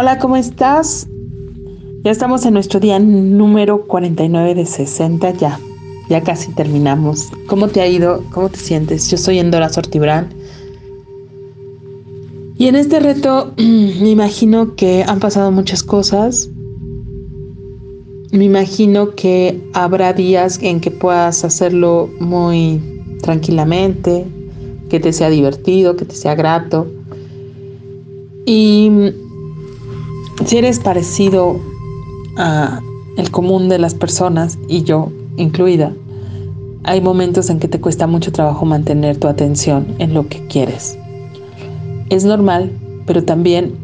Hola, ¿cómo estás? Ya estamos en nuestro día número 49 de 60 ya. Ya casi terminamos. ¿Cómo te ha ido? ¿Cómo te sientes? Yo soy Endora Sortibrán. Y en este reto me imagino que han pasado muchas cosas. Me imagino que habrá días en que puedas hacerlo muy tranquilamente, que te sea divertido, que te sea grato. Y si eres parecido a el común de las personas y yo incluida, hay momentos en que te cuesta mucho trabajo mantener tu atención en lo que quieres. Es normal, pero también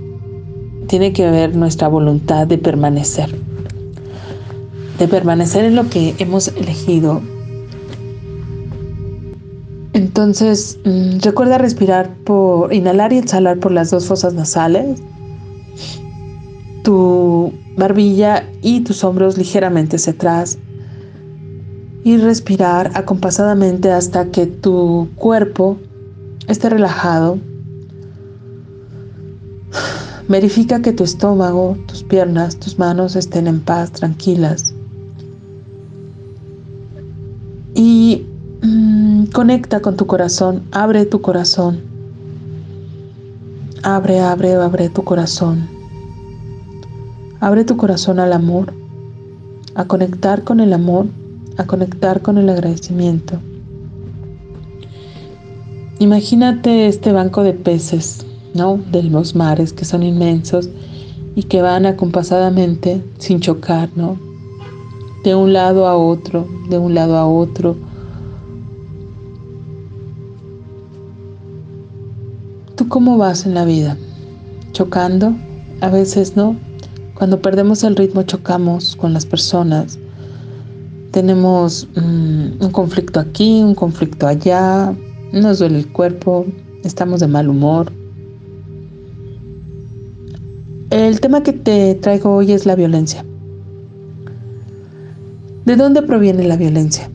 tiene que ver nuestra voluntad de permanecer. De permanecer en lo que hemos elegido. Entonces, mm, recuerda respirar por inhalar y exhalar por las dos fosas nasales tu barbilla y tus hombros ligeramente hacia atrás y respirar acompasadamente hasta que tu cuerpo esté relajado. Verifica que tu estómago, tus piernas, tus manos estén en paz, tranquilas. Y mm, conecta con tu corazón, abre tu corazón. Abre, abre, abre tu corazón. Abre tu corazón al amor, a conectar con el amor, a conectar con el agradecimiento. Imagínate este banco de peces, ¿no? De los mares que son inmensos y que van acompasadamente sin chocar, ¿no? De un lado a otro, de un lado a otro. ¿Tú cómo vas en la vida? ¿Chocando? A veces no, cuando perdemos el ritmo chocamos con las personas. Tenemos mm, un conflicto aquí, un conflicto allá, nos duele el cuerpo, estamos de mal humor. El tema que te traigo hoy es la violencia. ¿De dónde proviene la violencia?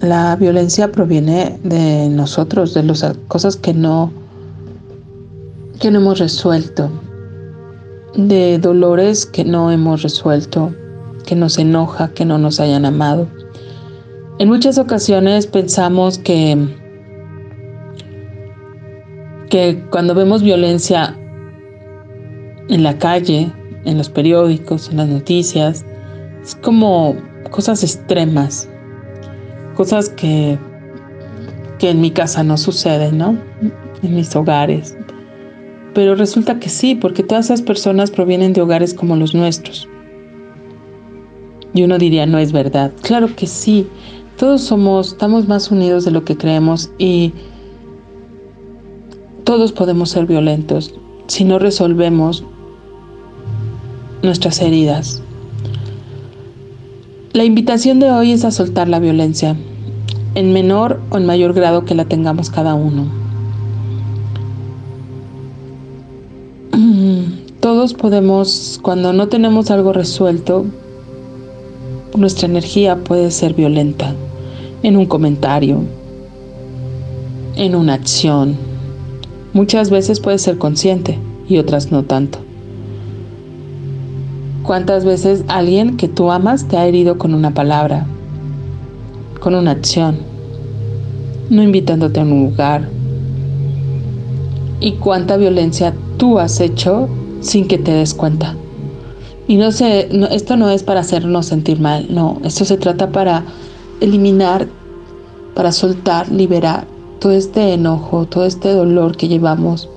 La violencia proviene de nosotros, de las cosas que no, que no hemos resuelto, de dolores que no hemos resuelto, que nos enoja, que no nos hayan amado. En muchas ocasiones pensamos que, que cuando vemos violencia en la calle, en los periódicos, en las noticias, es como cosas extremas, cosas que, que en mi casa no suceden, ¿no? En mis hogares. Pero resulta que sí, porque todas esas personas provienen de hogares como los nuestros. Y uno diría, no es verdad. Claro que sí, todos somos, estamos más unidos de lo que creemos y todos podemos ser violentos si no resolvemos nuestras heridas. La invitación de hoy es a soltar la violencia, en menor o en mayor grado que la tengamos cada uno. Todos podemos, cuando no tenemos algo resuelto, nuestra energía puede ser violenta en un comentario, en una acción. Muchas veces puede ser consciente y otras no tanto. ¿Cuántas veces alguien que tú amas te ha herido con una palabra, con una acción, no invitándote a un lugar? ¿Y cuánta violencia tú has hecho sin que te des cuenta. Y no sé, esto no es para hacernos sentir mal, no, esto se trata para eliminar, para soltar, liberar todo este enojo, todo este dolor que llevamos,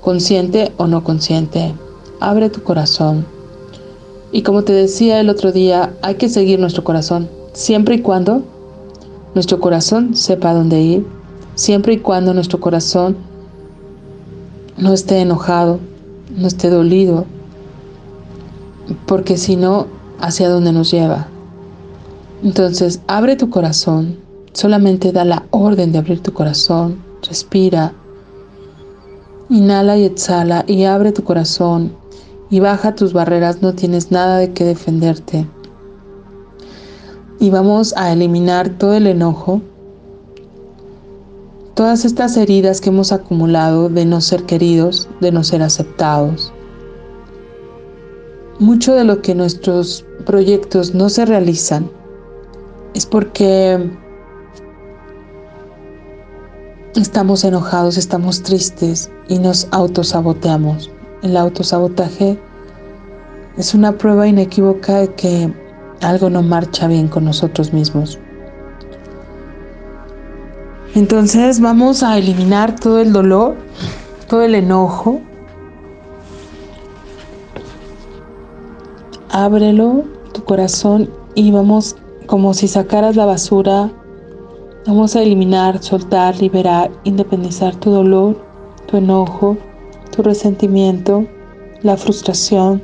consciente o no consciente. Abre tu corazón. Y como te decía el otro día, hay que seguir nuestro corazón, siempre y cuando nuestro corazón sepa dónde ir, siempre y cuando nuestro corazón no esté enojado, no esté dolido, porque si no, ¿hacia dónde nos lleva? Entonces, abre tu corazón, solamente da la orden de abrir tu corazón, respira, inhala y exhala y abre tu corazón y baja tus barreras, no tienes nada de qué defenderte. Y vamos a eliminar todo el enojo, todas estas heridas que hemos acumulado de no ser queridos, de no ser aceptados, mucho de lo que nuestros proyectos no se realizan es porque estamos enojados, estamos tristes y nos autosaboteamos. El autosabotaje es una prueba inequívoca de que algo no marcha bien con nosotros mismos. Entonces vamos a eliminar todo el dolor, todo el enojo. Ábrelo, tu corazón, y vamos como si sacaras la basura. Vamos a eliminar, soltar, liberar, independizar tu dolor, tu enojo, tu resentimiento, la frustración.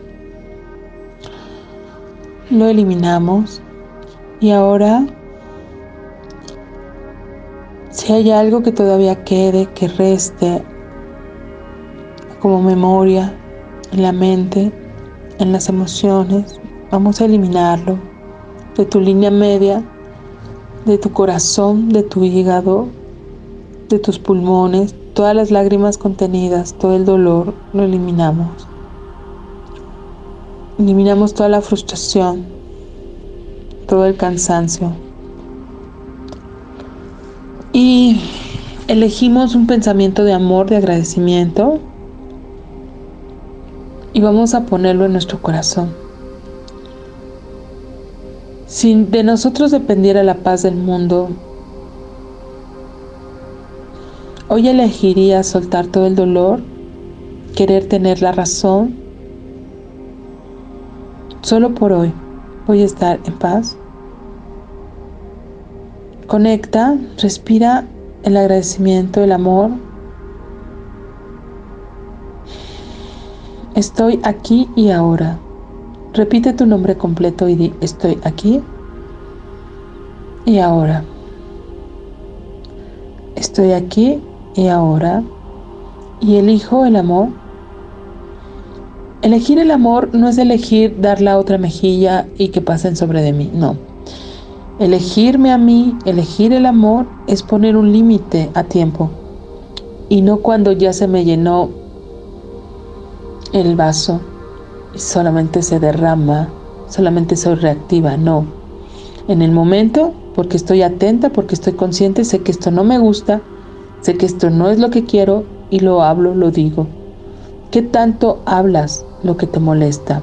Lo eliminamos. Y ahora si hay algo que todavía quede, que reste como memoria en la mente, en las emociones, vamos a eliminarlo de tu línea media, de tu corazón, de tu hígado, de tus pulmones, todas las lágrimas contenidas, todo el dolor, lo eliminamos. Eliminamos toda la frustración, todo el cansancio. Y elegimos un pensamiento de amor, de agradecimiento y vamos a ponerlo en nuestro corazón. Si de nosotros dependiera la paz del mundo, hoy elegiría soltar todo el dolor, querer tener la razón. Solo por hoy voy a estar en paz. Conecta, respira el agradecimiento, el amor. Estoy aquí y ahora. Repite tu nombre completo y di, estoy aquí y ahora. Estoy aquí y ahora. Y elijo el amor. Elegir el amor no es elegir dar la otra mejilla y que pasen sobre de mí, no. Elegirme a mí, elegir el amor, es poner un límite a tiempo y no cuando ya se me llenó el vaso y solamente se derrama, solamente soy reactiva, no. En el momento, porque estoy atenta, porque estoy consciente, sé que esto no me gusta, sé que esto no es lo que quiero y lo hablo, lo digo. ¿Qué tanto hablas lo que te molesta?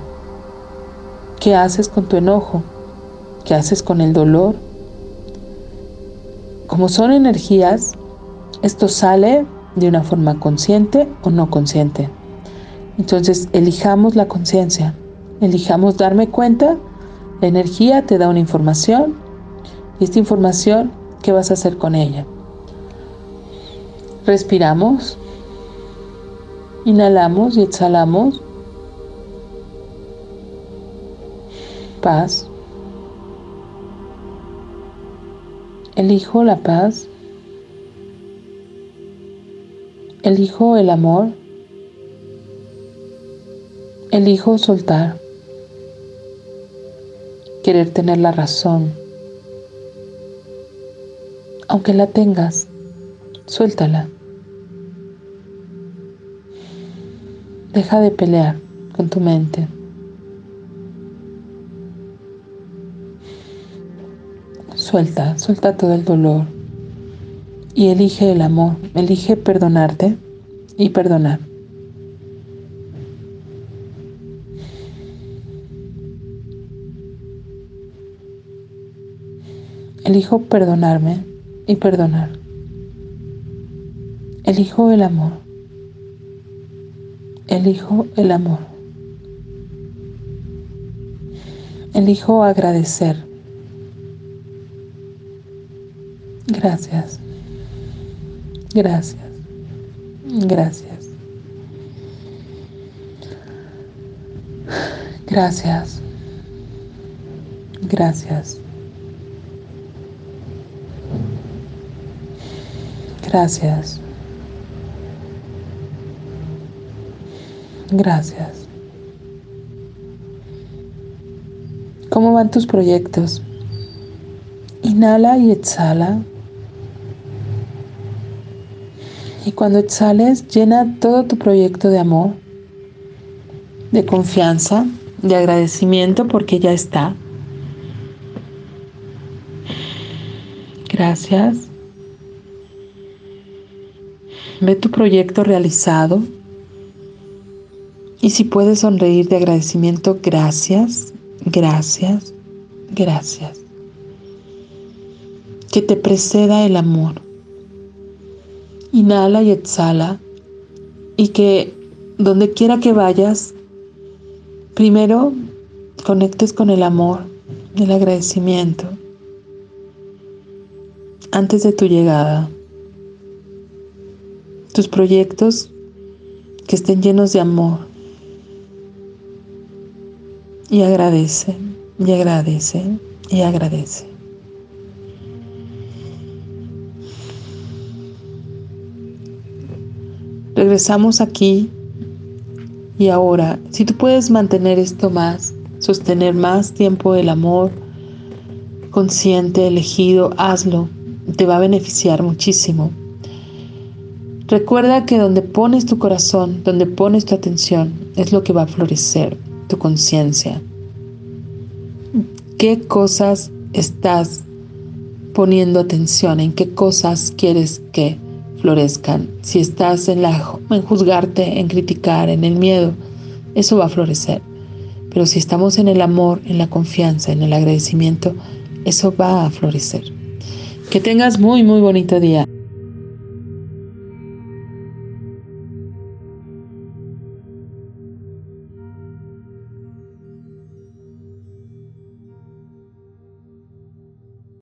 ¿Qué haces con tu enojo? ¿Qué haces con el dolor? Como son energías, esto sale de una forma consciente o no consciente. Entonces, elijamos la conciencia, elijamos darme cuenta, la energía te da una información y esta información, ¿qué vas a hacer con ella? Respiramos, inhalamos y exhalamos. Paz. Elijo la paz. Elijo el amor. Elijo soltar. Querer tener la razón. Aunque la tengas, suéltala. Deja de pelear con tu mente. Suelta, suelta todo el dolor y elige el amor, elige perdonarte y perdonar. Elijo perdonarme y perdonar. Elijo el amor. Elijo el amor. Elijo agradecer. Gracias. Gracias. Gracias. Gracias. Gracias. Gracias. Gracias. ¿Cómo van tus proyectos? Inhala y exhala. Y cuando exhales, llena todo tu proyecto de amor, de confianza, de agradecimiento porque ya está. Gracias. Ve tu proyecto realizado. Y si puedes sonreír de agradecimiento, gracias, gracias, gracias. Que te preceda el amor. Inhala y exhala. Y que donde quiera que vayas, primero conectes con el amor, el agradecimiento, antes de tu llegada. Tus proyectos que estén llenos de amor. Y agradece, y agradece, y agradece. Regresamos aquí y ahora. Si tú puedes mantener esto más, sostener más tiempo el amor consciente, elegido, hazlo. Te va a beneficiar muchísimo. Recuerda que donde pones tu corazón, donde pones tu atención, es lo que va a florecer, tu conciencia. ¿Qué cosas estás poniendo atención? ¿En qué cosas quieres que florezcan. Si estás en, la, en juzgarte, en criticar, en el miedo, eso va a florecer. Pero si estamos en el amor, en la confianza, en el agradecimiento, eso va a florecer. Que tengas muy, muy bonito día.